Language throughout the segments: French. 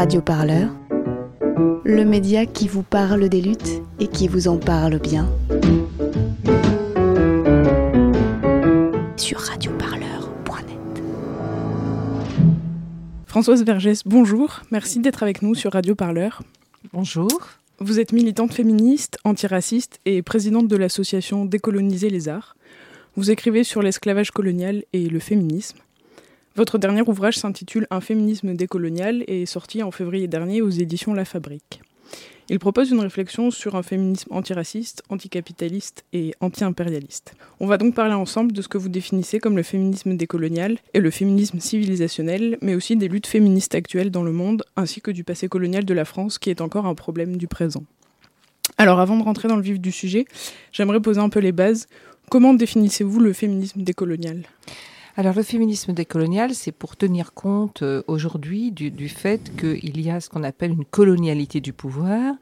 Radio Parleur, le média qui vous parle des luttes et qui vous en parle bien. Sur radioparleur.net. Françoise Vergès, bonjour. Merci d'être avec nous sur Radio Parleur. Bonjour. Vous êtes militante féministe, antiraciste et présidente de l'association Décoloniser les arts. Vous écrivez sur l'esclavage colonial et le féminisme. Votre dernier ouvrage s'intitule Un féminisme décolonial et est sorti en février dernier aux éditions La Fabrique. Il propose une réflexion sur un féminisme antiraciste, anticapitaliste et anti-impérialiste. On va donc parler ensemble de ce que vous définissez comme le féminisme décolonial et le féminisme civilisationnel, mais aussi des luttes féministes actuelles dans le monde, ainsi que du passé colonial de la France qui est encore un problème du présent. Alors avant de rentrer dans le vif du sujet, j'aimerais poser un peu les bases. Comment définissez-vous le féminisme décolonial? Alors le féminisme décolonial, c'est pour tenir compte euh, aujourd'hui du, du, fait qu'il y a ce qu'on appelle une colonialité du pouvoir,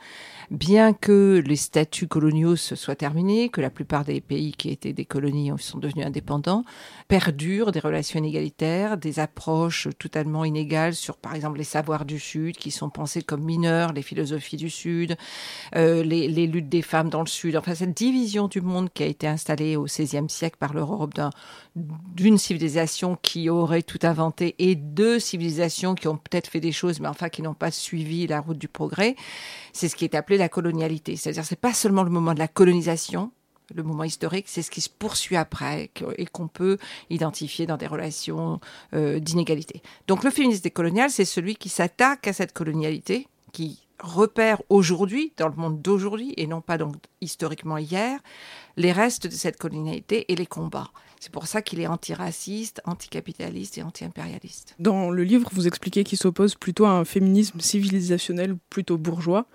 bien que les statuts coloniaux se soient terminés, que la plupart des pays qui étaient des colonies sont devenus indépendants, perdurent des relations inégalitaires, des approches totalement inégales sur, par exemple, les savoirs du Sud qui sont pensés comme mineurs, les philosophies du Sud, euh, les, les, luttes des femmes dans le Sud. Enfin, cette division du monde qui a été installée au XVIe siècle par l'Europe d'une civilisation qui aurait tout inventé et deux civilisations qui ont peut-être fait des choses, mais enfin qui n'ont pas suivi la route du progrès, c'est ce qui est appelé la colonialité. C'est-à-dire, c'est pas seulement le moment de la colonisation, le moment historique, c'est ce qui se poursuit après et qu'on peut identifier dans des relations euh, d'inégalité. Donc le féminisme décolonial, c'est celui qui s'attaque à cette colonialité, qui repère aujourd'hui, dans le monde d'aujourd'hui, et non pas donc historiquement hier, les restes de cette colonialité et les combats. C'est pour ça qu'il est antiraciste, anticapitaliste et anti-impérialiste. Dans le livre, vous expliquez qu'il s'oppose plutôt à un féminisme civilisationnel plutôt bourgeois.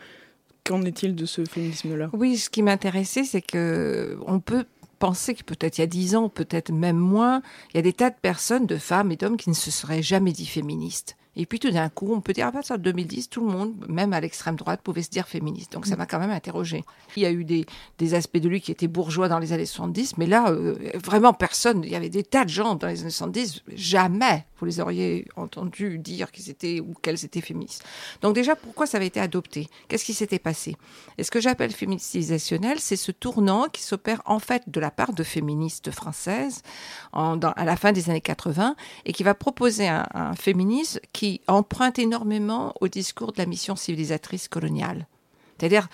Qu'en est-il de ce féminisme-là? Oui, ce qui m'intéressait, c'est que on peut penser que peut-être il y a dix ans, peut-être même moins, il y a des tas de personnes, de femmes et d'hommes qui ne se seraient jamais dit féministes. Et puis tout d'un coup, on peut dire à partir de 2010, tout le monde, même à l'extrême droite, pouvait se dire féministe. Donc ça m'a quand même interrogé. Il y a eu des, aspects de lui qui étaient bourgeois dans les années 70, mais là, euh, vraiment personne. Il y avait des tas de gens dans les années 70, jamais vous les auriez entendus dire qu'ils étaient ou qu'elles étaient féministes. Donc déjà, pourquoi ça avait été adopté? Qu'est-ce qui s'était passé? Et ce que j'appelle féminisme civilisationnel, c'est ce tournant qui s'opère en fait de la part de féministes françaises à la fin des années 80 et qui va proposer un, un féminisme qui emprunte énormément au discours de la mission civilisatrice coloniale. C'est-à-dire,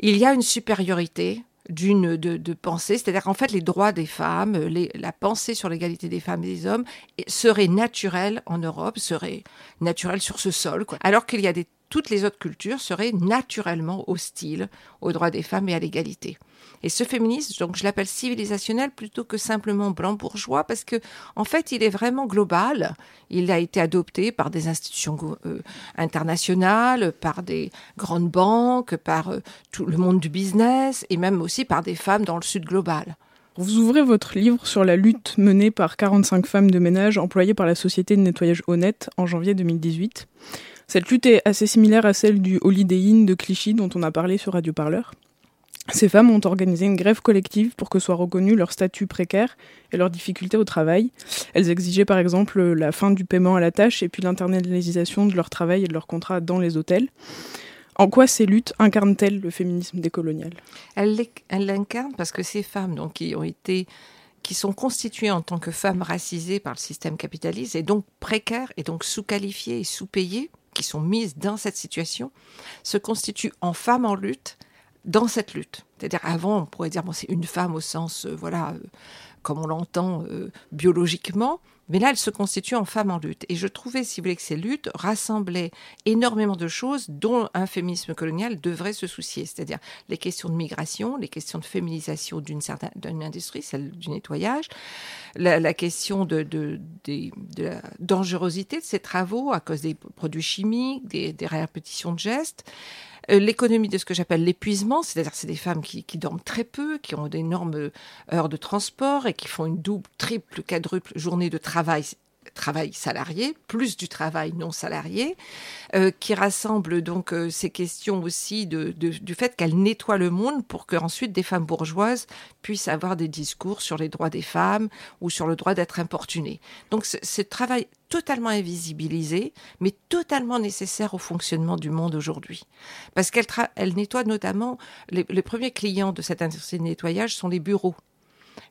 il y a une supériorité d'une de, de, pensée, c'est-à-dire qu'en fait les droits des femmes, la pensée sur l'égalité des femmes et des hommes serait naturelle en Europe, serait naturelle sur ce sol, alors qu'il y a des toutes les autres cultures seraient naturellement hostiles aux droits des femmes et à l'égalité. Et ce féminisme, donc je l'appelle civilisationnel plutôt que simplement blanc bourgeois parce que en fait, il est vraiment global. Il a été adopté par des institutions euh, internationales, par des grandes banques, par euh, tout le monde du business et même aussi par des femmes dans le sud global. Vous ouvrez votre livre sur la lutte menée par 45 femmes de ménage employées par la société de nettoyage honnête en janvier 2018. Cette lutte est assez similaire à celle du Holiday Inn de Clichy dont on a parlé sur Radio Parleur. Ces femmes ont organisé une grève collective pour que soit reconnu leur statut précaire et leurs difficultés au travail. Elles exigeaient par exemple la fin du paiement à la tâche et puis l'internalisation de leur travail et de leur contrat dans les hôtels. En quoi ces luttes incarnent-elles le féminisme décolonial? Elles l'incarnent parce que ces femmes donc, qui ont été qui sont constituées en tant que femmes racisées par le système capitaliste et donc précaires et donc sous-qualifiées et sous-payées, qui sont mises dans cette situation, se constituent en femmes en lutte dans cette lutte. C'est-à-dire avant, on pourrait dire bon, c'est une femme au sens euh, voilà euh, comme on l'entend euh, biologiquement, mais là, elle se constitue en femme en lutte. Et je trouvais, si que ces luttes rassemblaient énormément de choses dont un féminisme colonial devrait se soucier. C'est-à-dire les questions de migration, les questions de féminisation d'une certaine d'une industrie, celle du nettoyage, la, la question de, de, de, de, la dangerosité de ces travaux à cause des produits chimiques, des, des répétitions de gestes, l'économie de ce que j'appelle l'épuisement, c'est-à-dire c'est des femmes qui, qui, dorment très peu, qui ont d'énormes heures de transport et qui font une double, triple, quadruple journée de travail travail salarié, plus du travail non salarié, euh, qui rassemble donc euh, ces questions aussi de, du fait qu'elle nettoie le monde pour que ensuite des femmes bourgeoises puissent avoir des discours sur les droits des femmes ou sur le droit d'être importunées. Donc ce travail totalement invisibilisé, mais totalement nécessaire au fonctionnement du monde aujourd'hui. Parce qu'elle elle nettoie notamment, les, les premiers clients de cette industrie de nettoyage sont les bureaux.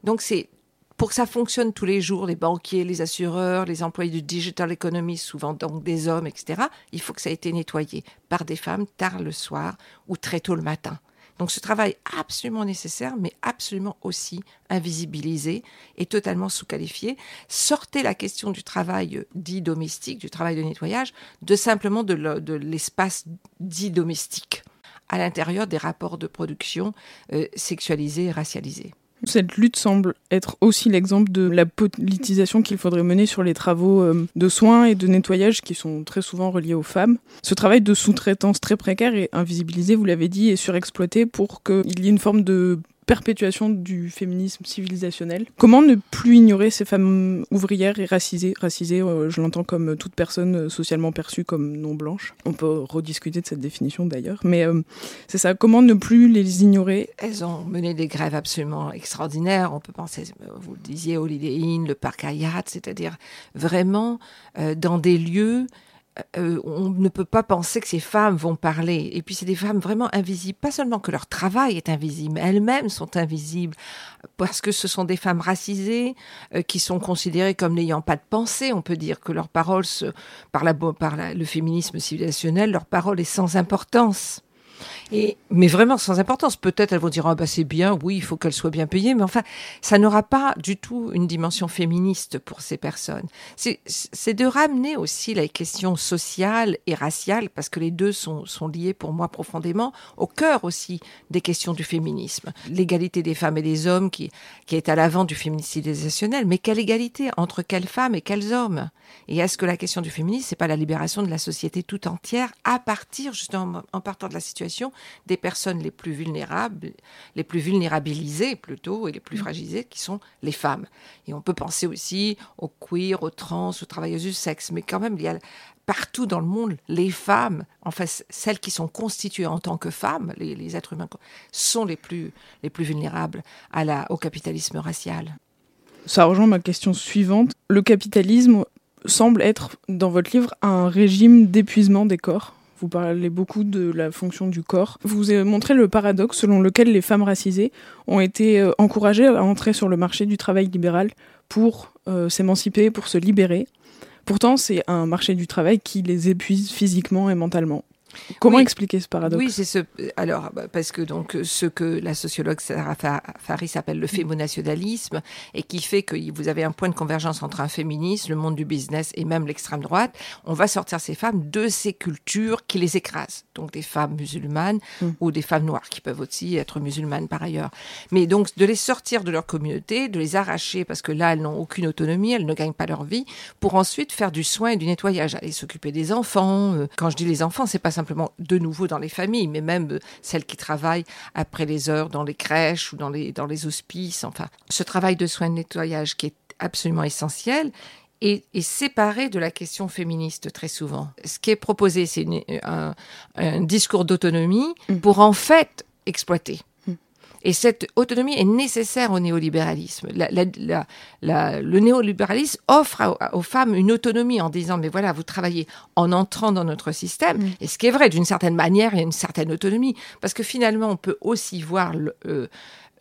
Donc c'est pour que ça fonctionne tous les jours, les banquiers, les assureurs, les employés du digital economy, souvent donc des hommes, etc., il faut que ça ait été nettoyé par des femmes tard le soir ou très tôt le matin. Donc ce travail absolument nécessaire, mais absolument aussi invisibilisé et totalement sous-qualifié. Sortez la question du travail dit domestique, du travail de nettoyage, de simplement de l'espace dit domestique à l'intérieur des rapports de production euh, sexualisés et racialisés. Cette lutte semble être aussi l'exemple de la politisation qu'il faudrait mener sur les travaux euh, de soins et de nettoyage qui sont très souvent reliés aux femmes. Ce travail de sous-traitance très précaire et invisibilisé, vous l'avez dit, et surexploité pour qu'il y ait une forme de perpétuation du féminisme civilisationnel. Comment ne plus ignorer ces femmes ouvrières et racisées? Racisées, euh, je l'entends comme toute personne socialement perçue comme non blanche. On peut rediscuter de cette définition d'ailleurs. Mais euh, c'est ça, comment ne plus les ignorer? Elles ont mené des grèves absolument extraordinaires. On peut penser, vous le disiez, Holiday Inn, le parc Hayat, c'est-à-dire vraiment euh, dans des lieux euh, on ne peut pas penser que ces femmes vont parler. Et puis c'est des femmes vraiment invisibles. Pas seulement que leur travail est invisible, elles-mêmes sont invisibles parce que ce sont des femmes racisées euh, qui sont considérées comme n'ayant pas de pensée. On peut dire que leur parole, par, le féminisme civilisationnel, leur parole est sans importance. Mais vraiment sans importance. Peut-être elles vont dire ah bah c'est bien, oui, il faut qu'elles soient bien payées, mais enfin, ça n'aura pas du tout une dimension féministe pour ces personnes. C'est de ramener aussi la question sociale et raciale, parce que les deux sont, sont liés pour moi profondément, au cœur aussi des questions du féminisme. L'égalité des femmes et des hommes qui, qui est à l'avant du féminisme civilisationnel, mais quelle égalité entre quelles femmes et quels hommes? Et est-ce que la question du féminisme, c'est pas la libération de la société tout entière à partir justement en partant de la situation des personnes les plus vulnérables, les plus vulnérabilisées plutôt, et les plus mm. fragilisées, qui sont les femmes. Et on peut penser aussi aux queer, aux trans, aux travailleuses du sexe, mais quand même, il y a partout dans le monde, les femmes, enfin celles qui sont constituées en tant que femmes, les, êtres humains, sont les plus, les plus vulnérables à la, au capitalisme racial. Ça rejoint ma question suivante. Le capitalisme semble être, dans votre livre, un régime d'épuisement des corps. Vous parlez beaucoup de la fonction du corps. Vous avez montré le paradoxe selon lequel les femmes racisées ont été euh, encouragées à entrer sur le marché du travail libéral pour euh, s'émanciper, pour se libérer. Pourtant, c'est un marché du travail qui les épuise physiquement et mentalement. Comment expliquer ce paradoxe Oui, c'est ce. Alors, bah, parce que donc ce que la sociologue Sarah Faris appelle le fémonationalisme et qui fait que vous avez un point de convergence entre un féministe, le monde du business et même l'extrême droite, on va sortir ces femmes de ces cultures qui les écrasent. Donc des femmes musulmanes mm. ou des femmes noires qui peuvent aussi être musulmanes par ailleurs. Mais donc de les sortir de leur communauté, de les arracher parce que là elles n'ont aucune autonomie, elles ne gagnent pas leur vie, pour ensuite faire du soin et du nettoyage, aller s'occuper des enfants. Euh, quand je dis les enfants, c'est pas simplement de nouveau dans les familles, mais même euh, celles qui travaillent après les heures dans les crèches ou dans les, dans les hospices. Enfin, ce travail de soins de nettoyage qui est absolument essentiel est, séparé de la question féministe très souvent. Ce qui est proposé, c'est un, un, discours d'autonomie mmh. pour en fait exploiter. Et cette autonomie est nécessaire au néolibéralisme. le néolibéralisme offre aux femmes une autonomie en disant, mais voilà, vous travaillez en entrant dans notre système. Mm. Et ce qui est vrai, d'une certaine manière, il y a une certaine autonomie. Parce que finalement, on peut aussi voir euh,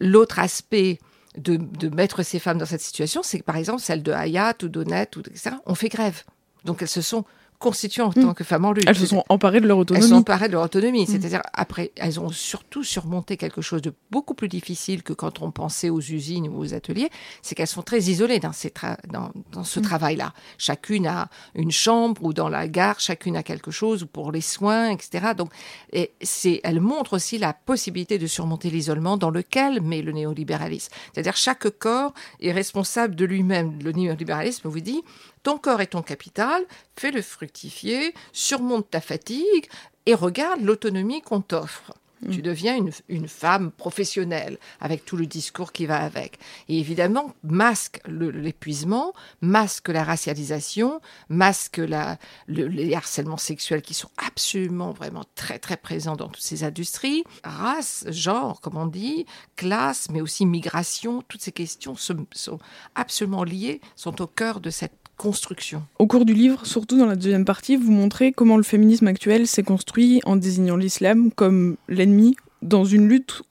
l'autre aspect de, de, mettre ces femmes dans cette situation, c'est que par exemple, celle de Hayat ou d'Honnête, ou etc., on fait grève. Donc elles se sont constituées en tant mm. que femmes en lutte. Elles se sont emparées de leur autonomie. Elles se sont emparées de leur autonomie. Mm. C'est-à-dire, après, elles ont surtout surmonté quelque chose de beaucoup plus difficile que quand on pensait aux usines ou aux ateliers, c'est qu'elles sont très isolées dans, ces dans, dans, ce mm. travail-là. Chacune a une chambre ou dans la gare, chacune a quelque chose ou pour les soins, etc. Donc, et c'est, elle montre aussi la possibilité de surmonter l'isolement dans lequel met le néolibéralisme. C'est-à-dire, chaque corps est responsable de lui-même. Le néolibéralisme vous dit, ton corps est ton capital, fais-le fructifier, surmonte ta fatigue et regarde l'autonomie qu'on t'offre. Mm. Tu deviens une, femme professionnelle avec tout le discours qui va avec. Et évidemment, masque l'épuisement, masque la racialisation, masque la, les harcèlements sexuels qui sont absolument, vraiment très, très présents dans toutes ces industries. Race, genre, comme on dit, classe, mais aussi migration, toutes ces questions sont, sont absolument liées, sont au cœur de cette construction. Au cours du livre, surtout dans la deuxième partie, vous montrez comment le féminisme actuel s'est construit en désignant l'islam comme l'ennemi dans une lutte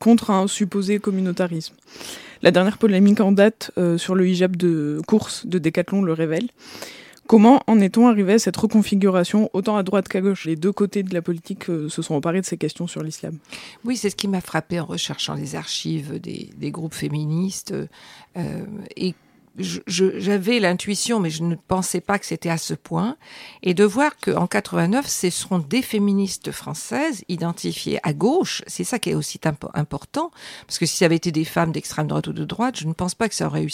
contre un supposé communautarisme. La dernière polémique en date euh, sur le hijab de course de Decathlon le révèle. Comment en est-on arrivé à cette reconfiguration, autant à droite qu'à gauche? Les deux côtés de la politique euh, se sont emparés de ces questions sur l'islam. Oui, c'est ce qui m'a frappé en recherchant les archives des, groupes féministes euh, et j'avais l'intuition, mais je ne pensais pas que c'était à ce point, et de voir qu'en 89, ce seront des féministes françaises identifiées à gauche. C'est ça qui est aussi important, parce que si ça avait été des femmes d'extrême droite ou de droite, je ne pense pas que ça aurait eu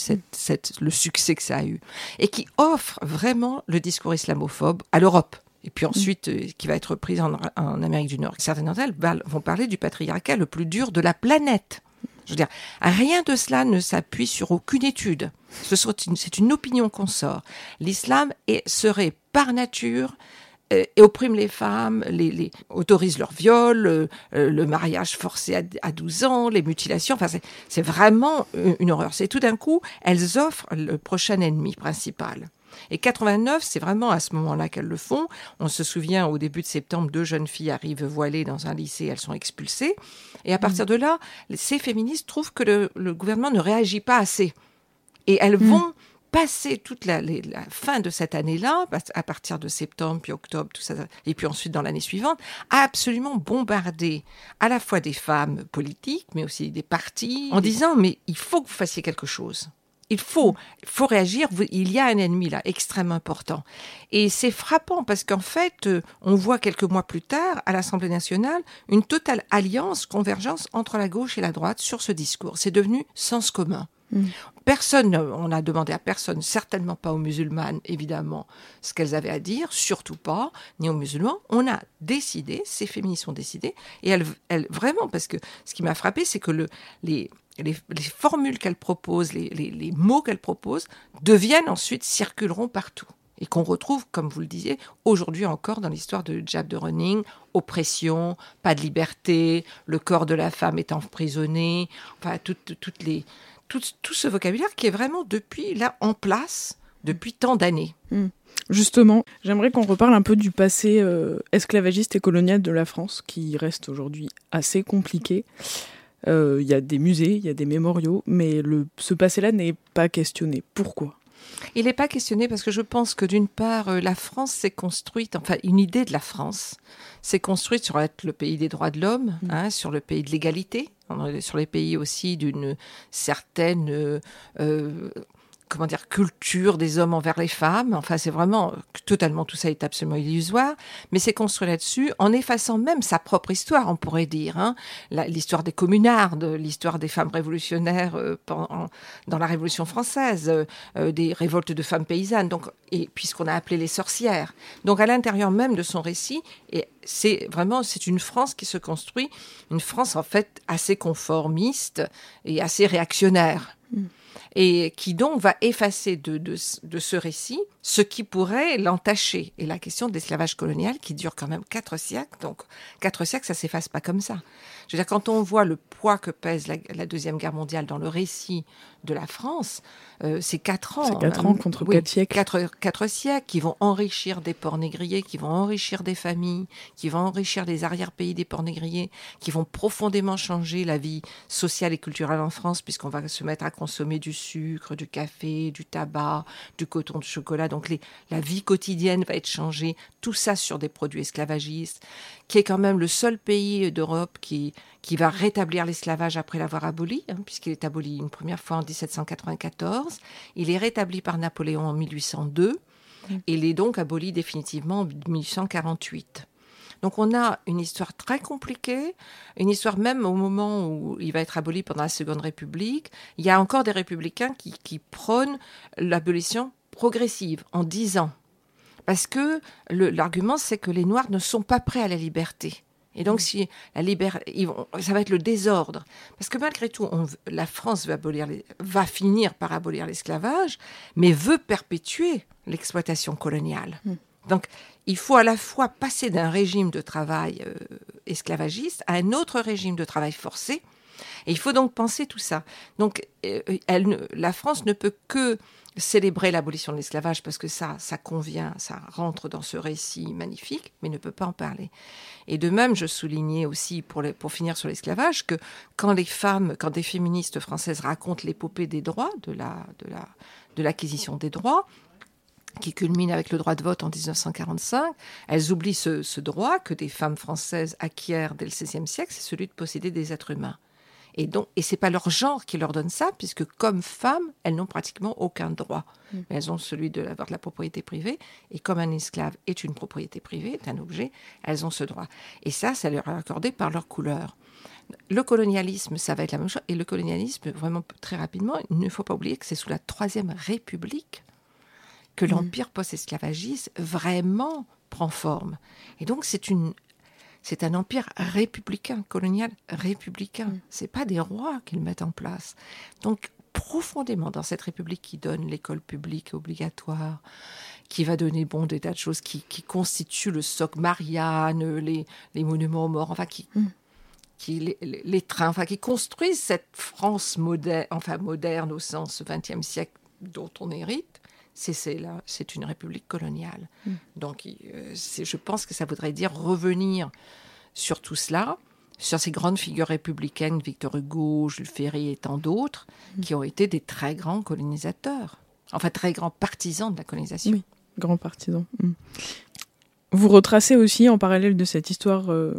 le succès que ça a eu, et qui offrent vraiment le discours islamophobe à l'Europe et puis ensuite euh, qui va être prise en, en Amérique du Nord. Certaines d'entre elles vont parler du patriarcat le plus dur de la planète. Je veux dire, rien de cela ne s'appuie sur aucune étude. C'est une, opinion qu'on sort. L'islam serait par nature euh, et opprime les femmes, les, autorise leur viol, euh, euh, le mariage forcé à, 12 ans, les mutilations. Enfin, c'est vraiment une horreur. C'est tout d'un coup, elles offrent le prochain ennemi principal. Et 89, c'est vraiment à ce moment-là qu'elles le font. On se souvient, au début de septembre, deux jeunes filles arrivent voilées dans un lycée, elles sont expulsées. Et à partir de là, ces féministes trouvent que le, gouvernement ne réagit pas assez. Et elles mm. vont passer toute la, fin de cette année-là, à partir de septembre, puis octobre, tout ça, et puis ensuite dans l'année suivante, à absolument bombarder à la fois des femmes politiques, mais aussi des partis, en disant mais il faut que vous fassiez quelque chose. Il faut, faut réagir. Il y a un ennemi là, extrêmement important. Et c'est frappant parce qu'en fait, euh, on voit quelques mois plus tard, à l'Assemblée nationale, une totale alliance, convergence entre la gauche et la droite sur ce discours. C'est devenu sens commun. Mm. Personne, on a demandé à personne, certainement pas aux musulmanes, évidemment, ce qu'elles avaient à dire, surtout pas, ni aux musulmans. On a décidé, ces féministes ont décidé, et elles, elles vraiment, parce que ce qui m'a frappé, c'est que le, les, les, formules qu'elle propose, les, mots qu'elle propose, deviennent ensuite, circuleront partout. Et qu'on retrouve, comme vous le disiez, aujourd'hui encore dans l'histoire de Jab de Running, oppression, pas de liberté, le corps de la femme est emprisonné, enfin, toutes les, tout, ce vocabulaire qui est vraiment depuis là en place depuis tant d'années. Hmm. Justement, j'aimerais qu'on reparle un peu du passé euh, esclavagiste et colonial de la France, qui reste aujourd'hui assez compliqué. Euh, il y a des musées, il y a des mémoriaux, mais le, ce passé-là n'est pas questionné. Pourquoi? Il n'est pas questionné parce que je pense que d'une part, euh, la France s'est construite, enfin une idée de la France s'est construite sur être le pays des droits de l'homme, mm. hein, sur le pays de l'égalité, sur les pays aussi d'une certaine euh, comment dire, culture des hommes envers les femmes. Enfin, c'est vraiment totalement tout ça est absolument illusoire, mais c'est construit là-dessus en effaçant même sa propre histoire, on pourrait dire, hein. l'histoire des communardes, l'histoire des femmes révolutionnaires euh, dans la Révolution française, euh, euh, des révoltes de femmes paysannes, donc et puisqu'on a appelé les sorcières. Donc à l'intérieur même de son récit, et c'est vraiment c'est une France qui se construit, une France en fait assez conformiste et assez réactionnaire. Mm et qui donc va effacer de, ce récit ce qui pourrait l'entacher. Et la question de l'esclavage colonial qui dure quand même quatre siècles, donc quatre siècles, ça s'efface pas comme ça. Je veux dire, quand on voit le poids que pèse la, Deuxième Guerre mondiale dans le récit de la France, euh, c'est quatre ans. C'est quatre ans contre quatre siècles. Quatre, siècles qui vont enrichir des ports négriers, qui vont enrichir des familles, qui vont enrichir les arrière-pays des ports négriers, qui vont profondément changer la vie sociale et culturelle en France, puisqu'on va se mettre à consommer du sucre, du café, du tabac, du coton, du chocolat. Donc les, la vie quotidienne va être changée. Tout ça sur des produits esclavagistes, qui est quand même le seul pays d'Europe qui qui va rétablir l'esclavage après l'avoir aboli, hein, puisqu'il est aboli une première fois en 1794. Il est rétabli par Napoléon en 1802. et Il est donc aboli définitivement en 1848. Donc on a une histoire très compliquée, une histoire même au moment où il va être aboli pendant la Seconde République. Il y a encore des républicains qui, prônent l'abolition progressive en 10 ans. Parce que l'argument, c'est que les Noirs ne sont pas prêts à la liberté Et donc, si la vont, ça va être le désordre. Parce que malgré tout, on, la France va, abolir va finir par abolir l'esclavage, mais veut perpétuer l'exploitation coloniale. Mm. Donc, il faut à la fois passer d'un régime de travail euh, esclavagiste à un autre régime de travail forcé. Et il faut donc penser tout ça. Donc, euh, elle, la France ne peut que célébrer l'abolition de l'esclavage parce que ça, ça convient, ça rentre dans ce récit magnifique, mais ne peut pas en parler. Et de même, je soulignais aussi, pour, pour finir sur l'esclavage, que quand les femmes, quand des féministes françaises racontent l'épopée des droits, de la, de la, de l'acquisition des droits, qui culmine avec le droit de vote en 1945, elles oublient ce, ce droit que des femmes françaises acquièrent dès le XVIe siècle, c'est celui de posséder des êtres humains. Et donc, et c'est pas leur genre qui leur donne ça, puisque comme femmes, elles n'ont pratiquement aucun droit. Mm. elles ont celui de l'avoir de la propriété privée, et comme un esclave est une propriété privée, est un objet, elles ont ce droit. Et ça, ça leur est accordé par leur couleur. Le colonialisme, ça va être la même chose. Et le colonialisme, vraiment très rapidement, il ne faut pas oublier que c'est sous la Troisième République que mm. l'empire post-esclavagiste vraiment prend forme. Et donc, c'est une c'est un empire républicain, colonial républicain. Mm. C'est pas des rois qu'ils mettent en place. Donc profondément dans cette république qui donne l'école publique obligatoire, qui va donner bon des tas de choses, qui, qui constitue le socle Marianne, les, les monuments aux morts, enfin qui, mm. qui les, trains, enfin qui construisent cette France moderne, enfin moderne au sens XXe siècle dont on hérite c'est là, c'est une république coloniale. Mm. Donc, euh, je pense que ça voudrait dire revenir sur tout cela, sur ces grandes figures républicaines, Victor Hugo, Jules Ferry et tant d'autres, mm. qui ont été des très grands colonisateurs, enfin très grands partisans de la colonisation. Oui, grands partisans. Mm. Vous retracez aussi, en parallèle de cette histoire euh,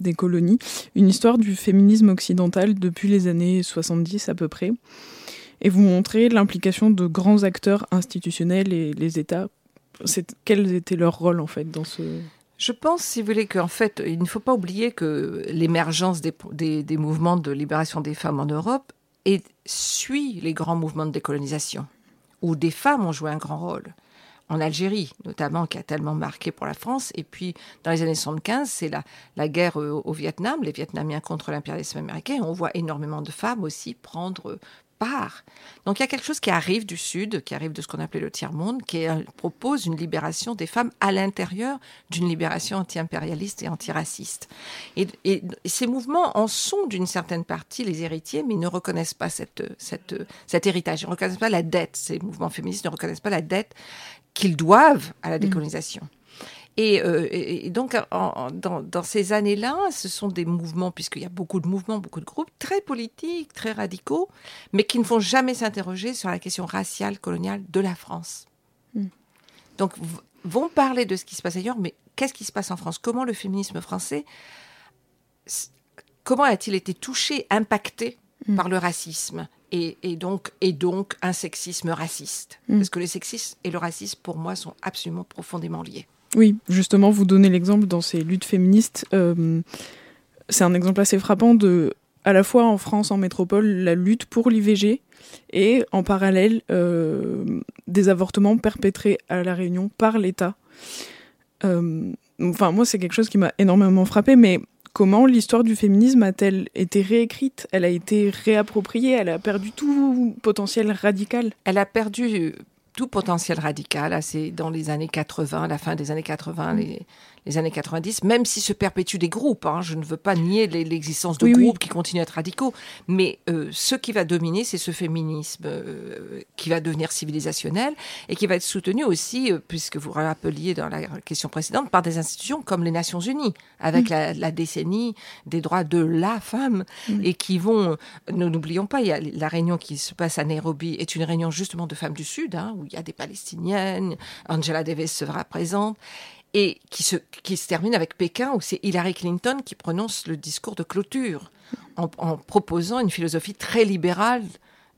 des colonies, une histoire du féminisme occidental depuis les années 70 à peu près et vous montrez l'implication de grands acteurs institutionnels et les États. Quels étaient leurs rôles en fait dans ce... Je pense, si vous voulez, qu'en fait, il ne faut pas oublier que l'émergence des, des, mouvements de libération des femmes en Europe suit les grands mouvements de décolonisation, où des femmes ont joué un grand rôle. En Algérie, notamment, qui a tellement marqué pour la France. Et puis, dans les années 75, c'est la, la guerre au, au Vietnam, les Vietnamiens contre l'impérialisme américain. On voit énormément de femmes aussi prendre donc il y a quelque chose qui arrive du Sud, qui arrive de ce qu'on appelait le tiers-monde, qui propose une libération des femmes à l'intérieur d'une libération anti-impérialiste et antiraciste. Et, et, ces mouvements en sont d'une certaine partie les héritiers, mais ils ne reconnaissent pas cette, cette, cet héritage. Ils ne reconnaissent pas la dette. Ces mouvements féministes ne reconnaissent pas la dette qu'ils doivent à la mmh. Euh, et, donc, dans, ces années-là, ce sont des mouvements, puisqu'il y a beaucoup de mouvements, beaucoup de groupes, très politiques, très radicaux, mais qui ne font jamais s'interroger sur la question raciale, coloniale de la France. Hmm. Donc, vont parler de ce qui se passe ailleurs, mais qu'est-ce qui se passe en France? Comment le féminisme français, comment a-t-il été touché, impacté hmm. par le racisme? Et, donc, et donc un sexisme raciste? Hmm. Parce que le sexisme et le racisme, pour moi, sont absolument profondément liés. Oui, justement, vous donnez l'exemple dans ces luttes féministes. Euh, c'est un exemple assez frappant de, à la fois en France, en métropole, la lutte pour l'IVG et en parallèle euh, des avortements perpétrés à La Réunion par l'État. Euh, enfin, moi, c'est quelque chose qui m'a énormément frappé, mais comment l'histoire du féminisme a-t-elle été réécrite? Elle a été réappropriée? Elle a perdu tout potentiel radical? Elle a perdu tout potentiel radical, c'est dans les années 80, la fin des années 80, les, les années 90, même si se perpétuent des groupes. Hein, je ne veux pas nier l'existence de groupes qui continuent à être radicaux, mais euh, ce qui va dominer, c'est ce féminisme euh, qui va devenir civilisationnel et qui va être soutenu aussi, euh, puisque vous rappeliez dans la question précédente, par des institutions comme les Nations Unies, avec mm. la, décennie des droits de la femme, mm. et qui vont, nous n'oublions pas, il y a la réunion qui se passe à Nairobi est une réunion justement de femmes du Sud, hein, où il y a des Palestiniennes, Angela Davis sera présente, et qui se, qui se termine avec Pékin, où c'est Hillary Clinton qui prononce le discours de clôture, en, proposant une philosophie très libérale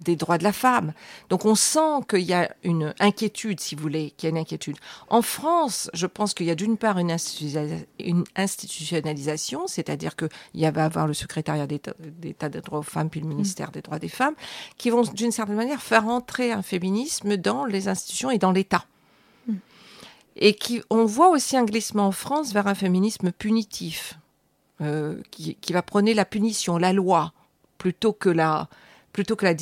des droits de la femme. Donc on sent qu'il y a une inquiétude, si vous voulez, qu'il y a une inquiétude. En France, je pense qu'il y a d'une part une, institutionnalisation, c'est-à-dire qu'il va avoir le secrétariat d'État des droits aux femmes, puis le ministère des droits des femmes, qui vont d'une certaine manière faire entrer un féminisme dans les institutions et dans l'État et qui, on voit aussi un glissement en France vers un féminisme punitif. euh, qui, va prôner la punition, la loi, plutôt que la, plutôt que la,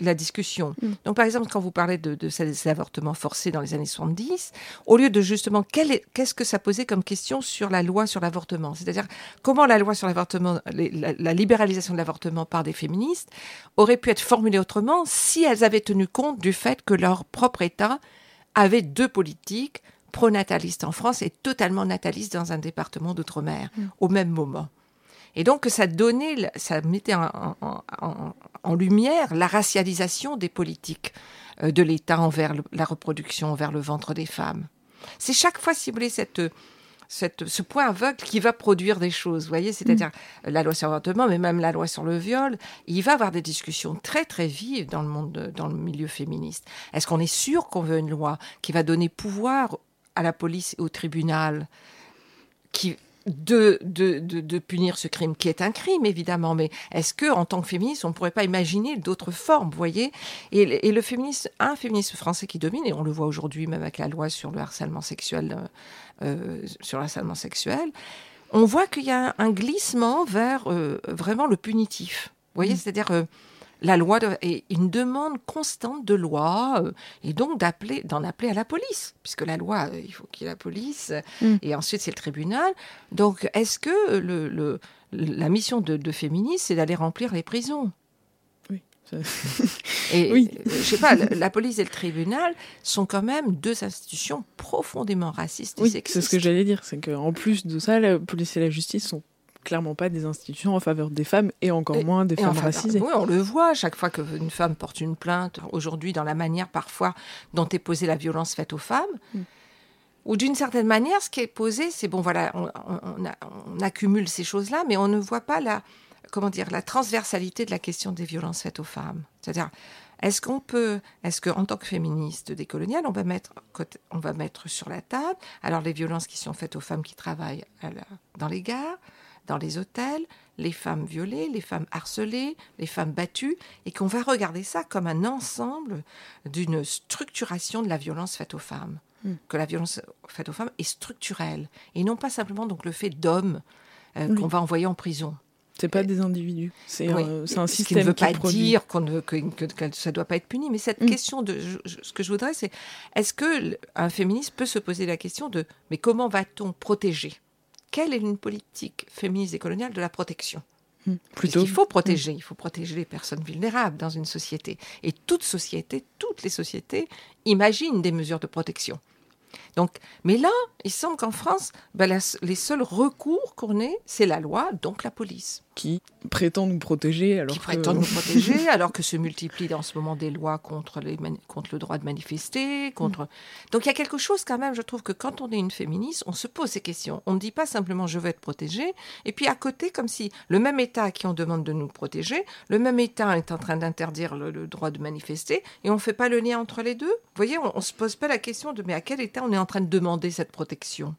la discussion. Mm. Donc, par exemple, quand vous parlez de, ces avortements forcés dans les années 70, au lieu de justement, qu'est-ce que ça posait comme question sur la loi sur l'avortement? C'est-à-dire, comment la loi sur l'avortement, la, la, libéralisation de l'avortement par des féministes aurait pu être formulée autrement si elles avaient tenu compte du fait que leur propre État avait deux politiques pro-natalistes en France et totalement natalistes dans un département d'outre-mer mm. au même moment. Et donc, ça donnait, ça mettait en, lumière la racialisation des politiques euh, de l'État envers la reproduction, envers le ventre des femmes. C'est chaque fois, voulez, cette, cette, ce point aveugle qui va produire des choses, vous voyez, c'est-à-dire mm. la loi sur l'avortement, mais même la loi sur le viol, il va y avoir des discussions très très vives dans le monde, dans le milieu féministe. Est-ce qu'on est sûr qu'on veut une loi qui va donner pouvoir à la police et au tribunal qui de, de, de, punir ce crime, qui est un crime évidemment, mais est-ce que en tant que féministe, on ne pourrait pas imaginer d'autres formes, vous voyez? Et, le féministe, un féministe français qui domine, et on le voit aujourd'hui même avec la loi sur le harcèlement sexuel, euh, euh, sur le harcèlement sexuel, on voit qu'il y a un glissement vers euh, vraiment le punitif. Vous voyez, mmh. c'est-à-dire la loi est une demande constante de loi euh, et donc d'appeler, d'en appeler à la police, puisque la loi, euh, il faut qu'il y ait la police mm. et ensuite c'est le tribunal. Donc est-ce que le, la mission de, de féministes, c'est d'aller remplir les prisons? Oui. et oui. Euh, je sais pas, la police et le tribunal sont quand même deux institutions profondément racistes et oui, C'est ce que j'allais dire, c'est qu'en plus de ça, la police et la justice sont clairement pas des institutions en faveur des femmes et encore moins des femmes racisées. Oui, on le voit chaque fois qu'une femme porte une plainte, aujourd'hui dans la manière parfois dont est posée la violence faite aux femmes. Mm. Ou d'une certaine manière, ce qui est posé, c'est bon, voilà, on, accumule ces choses-là, mais on ne voit pas la, comment dire, la transversalité de la question des violences faites aux femmes. C'est-à-dire, est-ce qu'on peut, est-ce qu'en tant que féministe décoloniale, on va mettre, on va mettre sur la table, alors les violences qui sont faites aux femmes qui travaillent dans les gares, dans les hôtels, les femmes violées, les femmes harcelées, les femmes battues, et qu'on va regarder ça comme un ensemble d'une structuration de la violence faite aux femmes. Hmm. Que la violence faite aux femmes est structurelle, et non pas simplement donc le fait d'hommes euh, qu'on va envoyer en prison. C'est pas des individus, c'est un, système Ce qui ne veut pas dire qu'on ne, que, ça ne doit pas être puni, mais cette hmm. question de, ce que je voudrais, c'est est-ce que un féministe peut se poser la question de, mais comment va-t-on protéger quelle est une politique féministe et coloniale de la protection hmm, Plutôt. Il faut protéger, hmm. il faut protéger les personnes vulnérables dans une société. Et toute société, toutes les sociétés imaginent des mesures de protection. Donc, mais là, il semble qu'en France, ben, les seuls recours qu'on ait, c'est la loi, donc la police. Qui prétend nous protéger alors qui prétend nous protéger alors que se multiplient en ce moment des lois contre, les contre le droit de manifester. contre. Donc il y a quelque chose quand même, je trouve que quand on est une féministe, on se pose ces questions. On ne dit pas simplement je veux être protégée, et puis à côté, comme si le même État à qui on demande de nous protéger, le même État est en train d'interdire le, droit de manifester, et on ne fait pas le lien entre les deux. Vous voyez, on ne se pose pas la question de mais à quel État on est en train de demander cette protection.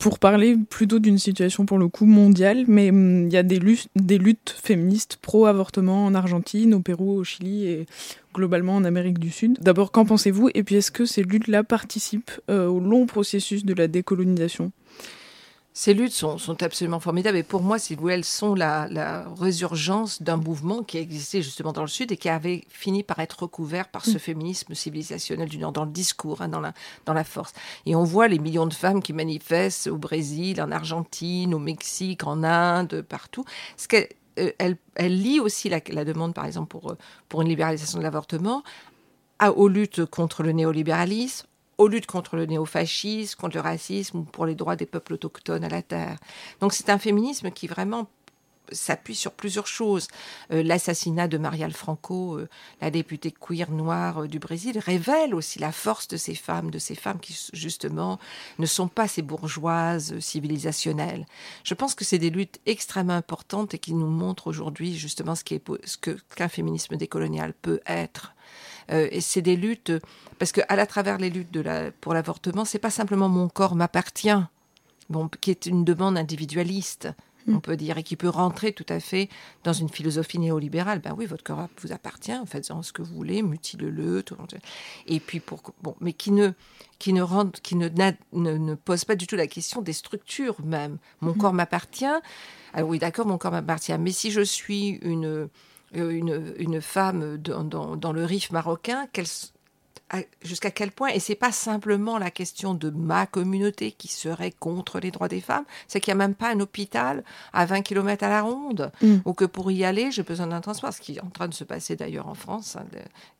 Pour parler plutôt d'une situation pour le coup mondiale, mais hum, il y a des luttes, féministes pro-avortement en Argentine, au Pérou, au Chili et globalement en Amérique du Sud. D'abord, qu'en pensez-vous? Et puis, est-ce que ces luttes-là participent euh, au long processus de la décolonisation? Ces luttes sont, absolument formidables et pour moi, si vous elles sont la, résurgence d'un mouvement qui existait justement dans le Sud et qui avait fini par être recouvert par ce mm. féminisme civilisationnel du Nord, dans le discours, hein, dans, la, dans la force. Et on voit les millions de femmes qui manifestent au Brésil, en Argentine, au Mexique, en Inde, partout. Ce qu'elle euh, elle, elle, lie aussi la, la, demande, par exemple, pour, pour une libéralisation de l'avortement aux luttes contre le néolibéralisme, aux luttes contre le néofascisme, contre le racisme ou pour les droits des peuples autochtones à la terre. Donc c'est un féminisme qui vraiment s'appuie sur plusieurs choses. Euh, l'assassinat de Marielle Franco, euh, la députée queer noire euh, du Brésil, révèle aussi la force de ces femmes, de ces femmes qui justement ne sont pas ces bourgeoises civilisationnelles. Je pense que c'est des luttes extrêmement importantes et qui nous montrent aujourd'hui justement ce qu'un féminisme décolonial peut être. Euh, et c'est des luttes, parce que à la travers les luttes de la, pour l'avortement, c'est pas simplement mon corps m'appartient, bon, qui est une demande individualiste. on peut dire, et qui peut rentrer tout à fait dans une philosophie néolibérale. Ben oui, votre corps vous appartient, faites-en ce que vous voulez, mutilez-le. Et puis, pour, bon, mais qui ne, qui ne, rentre, qui ne, ne, pose pas du tout la question des structures même. Mon corps m'appartient. Alors oui, d'accord, mon corps m'appartient. Mais si je suis une, une, une femme dans, dans, dans le Rif marocain, quelle jusqu'à quel point, et c'est pas simplement la question de ma communauté qui serait contre les droits des femmes, c'est qu'il n'y a même pas un hôpital à 20 km à la ronde, mm. ou que pour y aller, j'ai besoin d'un transport, ce qui est en train de se passer d'ailleurs en France. Hein,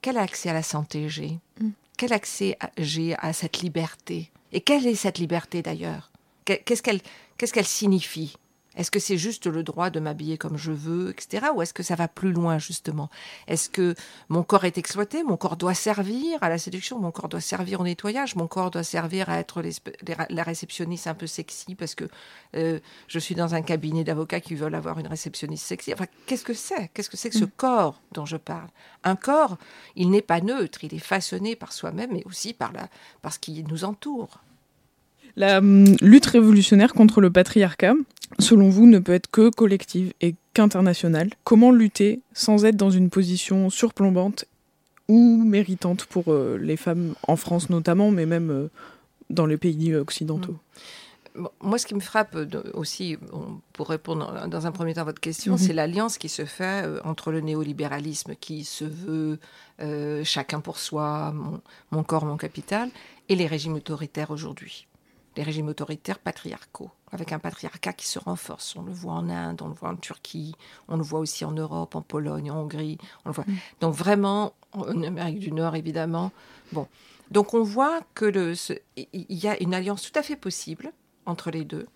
quel accès à la santé j'ai? Mm. Quel accès j'ai à cette liberté? Et quelle est cette liberté d'ailleurs? Qu'est-ce qu'elle qu'est-ce qu'elle signifie? Est-ce que c'est juste le droit de m'habiller comme je veux, etc. Ou est-ce que ça va plus loin, justement? Est-ce que mon corps est exploité Mon corps doit servir à la séduction Mon corps doit servir au nettoyage Mon corps doit servir à être la réceptionniste un peu sexy parce que euh, je suis dans un cabinet d'avocats qui veulent avoir une réceptionniste sexy? Enfin, qu'est-ce que c'est? Qu'est-ce que c'est que ce mm. corps dont je parle? Un corps, il n'est pas neutre, il est façonné par soi-même, mais aussi par, la, par ce qui nous entoure. La hum, lutte révolutionnaire contre le patriarcat, selon vous, ne peut être que collective et qu'internationale. Comment lutter sans être dans une position surplombante ou méritante pour euh, les femmes en France notamment, mais même euh, dans les pays occidentaux? Mmh. moi, ce qui me frappe aussi, pour répondre dans un premier temps à votre question, mmh. c'est l'alliance qui se fait euh, entre le néolibéralisme qui se veut chacun pour soi, mon, corps, mon capital, et les régimes autoritaires aujourd'hui les régimes autoritaires patriarcaux, avec un patriarcat qui se renforce. On le voit en Inde, on le voit en Turquie, on le voit aussi en Europe, en Pologne, en Hongrie. On le voit. Mm. Donc vraiment, en Amérique du Nord, évidemment. Bon. Donc on voit que il y a une alliance tout à fait possible entre les deux,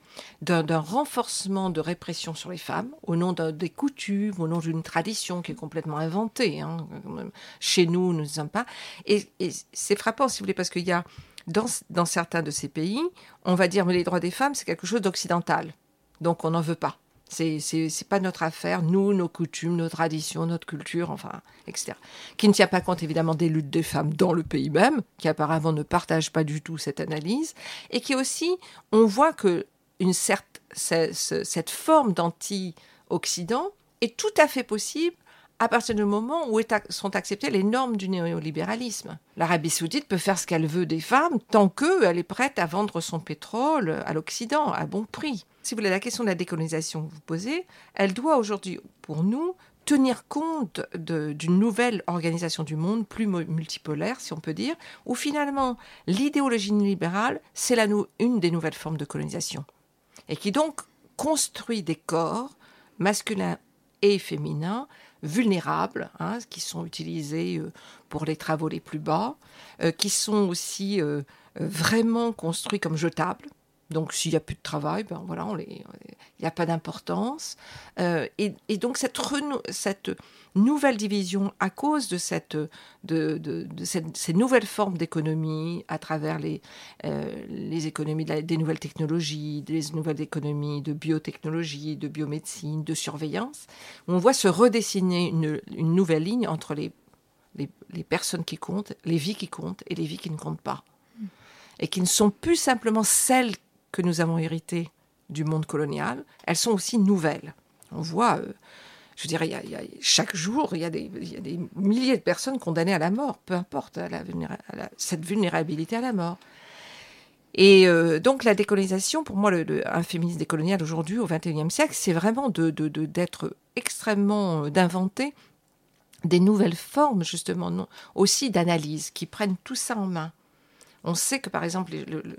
d'un renforcement de répression sur les femmes, au nom des coutumes, au nom d'une tradition qui est complètement inventée. Hein. Chez nous, nous ne sommes pas. Et, et c'est frappant, si vous voulez, parce qu'il y a dans, certains de ces pays, on va dire mais les droits des femmes, c'est quelque chose d'occidental. Donc on n'en veut pas. C'est, c'est, pas notre affaire, nous, nos coutumes, nos traditions, notre culture, enfin, etc. Qui ne tient pas compte évidemment des luttes des femmes dans le pays même, qui apparemment ne partagent pas du tout cette analyse, et qui aussi, on voit que une cette forme d'anti-Occident est tout à fait possible à partir du moment où sont acceptées les normes du néolibéralisme. L'Arabie saoudite peut faire ce qu'elle veut des femmes tant qu'elle est prête à vendre son pétrole à l'Occident à bon prix. Si vous voulez, la question de la décolonisation que vous posez, elle doit aujourd'hui, pour nous, tenir compte d'une nouvelle organisation du monde, plus multipolaire, si on peut dire, où finalement l'idéologie libérale, c'est une des nouvelles formes de colonisation. Et qui donc construit des corps masculins et féminins vulnérables, hein, qui sont utilisés euh, pour les travaux les plus bas, euh, qui sont aussi euh, vraiment construits comme jetables. Donc, s'il n'y a plus de travail, ben voilà, il n'y a pas d'importance. et, donc, cette, cette nouvelle division à cause de, cette, de, de, ces nouvelles formes d'économie à travers les, euh, les économies des nouvelles technologies, des nouvelles économies de biotechnologie, de biomédecine, de surveillance. On voit se redessiner une, une nouvelle ligne entre les, les, les, personnes qui comptent, les vies qui comptent et les vies qui ne comptent pas. Et qui ne sont plus simplement celles que nous avons héritées du monde colonial, elles sont aussi nouvelles. On voit... Euh, je dirais, chaque jour, il y, a des, milliers de personnes condamnées à la mort, peu importe cette vulnérabilité à la mort. Et euh, donc la décolonisation, pour moi, le, un féminisme décolonial aujourd'hui, au XXIe siècle, c'est vraiment d'être de, de, extrêmement, euh, d'inventer des nouvelles formes, justement, aussi d'analyse, qui prennent tout ça en main. On sait que, par exemple,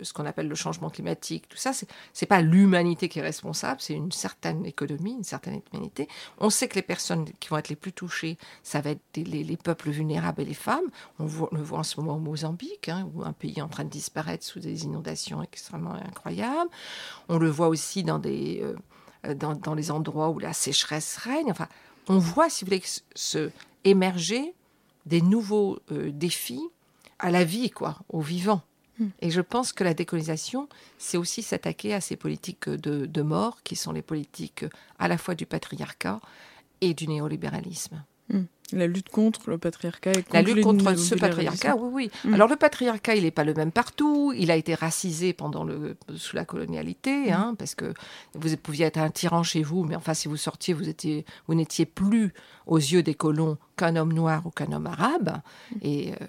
ce qu'on appelle le changement climatique, tout ça, c'est n'est pas l'humanité qui est responsable, c'est une certaine économie, une certaine humanité. On sait que les personnes qui vont être les plus touchées, ça va être les, peuples vulnérables et les femmes. On, le voit en ce moment au Mozambique, hein, où un pays est en train de disparaître sous des inondations extrêmement incroyables. On le voit aussi dans, euh, les endroits où la sécheresse règne. Enfin, on voit, si vous voulez, se émerger des nouveaux euh, défis à la vie, quoi, au vivant. Hmm. Et je pense que la décolonisation, c'est aussi s'attaquer à ces politiques de, mort, qui sont les politiques à la fois du patriarcat et du néolibéralisme. Hmm. La lutte contre le patriarcat et contre La lutte contre ce patriarcat, oui, oui. Hmm. Alors le patriarcat, il n'est pas le même partout. Il a été racisé pendant le, sous la colonialité, hmm. hein, parce que vous pouviez être un tyran chez vous, mais enfin, si vous sortiez, vous étiez, vous n'étiez plus aux yeux des colons qu'un homme noir ou qu'un homme arabe. Et euh,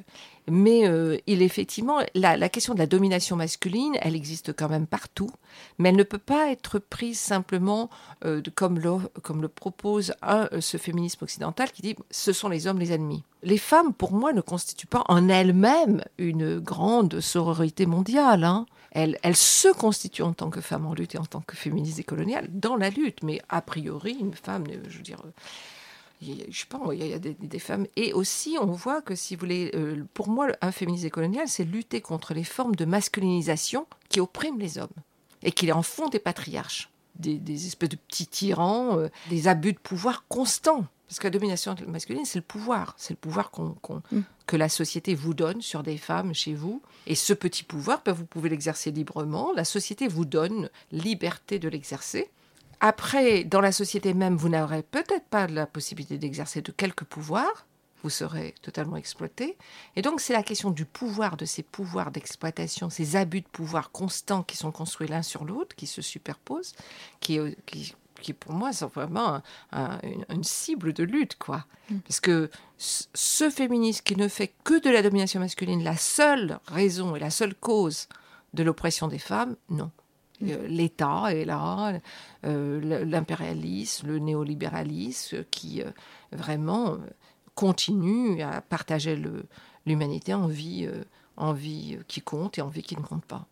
mais euh, il effectivement, la, question de la domination masculine, elle existe quand même partout, mais elle ne peut pas être prise simplement euh, comme, le, comme le propose ce féminisme occidental qui dit ce sont les hommes les ennemis. Les femmes, pour moi, ne constituent pas en elles-mêmes une grande sororité mondiale. Hein. Elles, se constituent en tant que femmes en lutte et en tant que féministes et coloniales dans la lutte, mais a priori, une femme, je veux dire je sais pas, il y a des, femmes. Et aussi, on voit que, si vous voulez, euh, pour moi, un féminisme colonial, c'est lutter contre les formes de masculinisation qui oppriment les hommes et qui en font des patriarches, des, espèces de petits tyrans, euh, des abus de pouvoir constants. Parce que la domination masculine, c'est le pouvoir. C'est le pouvoir mm. que la société vous donne sur des femmes chez vous. Et ce petit pouvoir, ben, vous pouvez l'exercer librement. La société vous donne liberté de l'exercer. Après, dans la société même, vous n'aurez peut-être pas la possibilité d'exercer de quelques pouvoirs, vous serez totalement exploité. Et donc, c'est la question du pouvoir, de ces pouvoirs d'exploitation, ces abus de pouvoir constants qui sont construits l'un sur l'autre, qui se superposent, qui, euh, qui, pour moi, sont vraiment une, cible de lutte, quoi. Mm. Parce que ce féminisme qui ne fait que de la domination masculine la seule raison et la seule cause de l'oppression des femmes, non. Euh, L'État est là, euh, l'impérialisme, le néolibéralisme qui euh, vraiment continue à partager l'humanité en vie, en vie qui compte et en vie qui ne compte pas.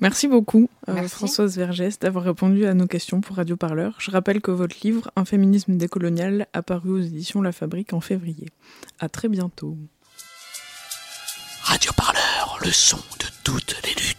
Merci beaucoup, Françoise Vergès, d'avoir répondu à nos questions pour Radio Parleur. Je rappelle que votre livre, Un féminisme décolonial, a paru aux éditions La Fabrique en février. À très bientôt. Radio Parleur, le son de toutes les luttes.